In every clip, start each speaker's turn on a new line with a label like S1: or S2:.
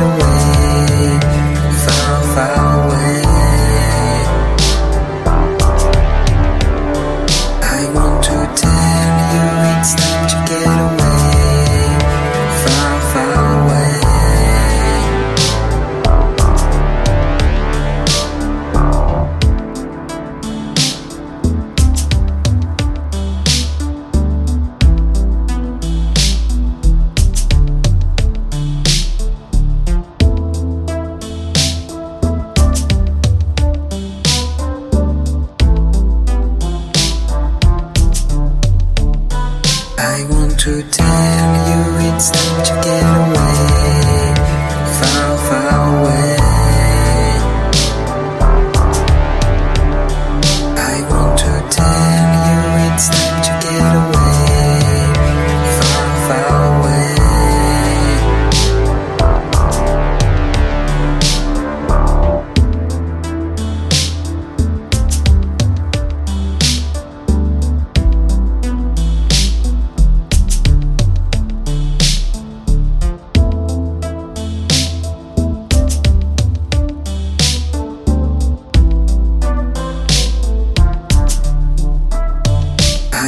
S1: away. To tell you it's time to get away,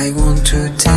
S1: I want to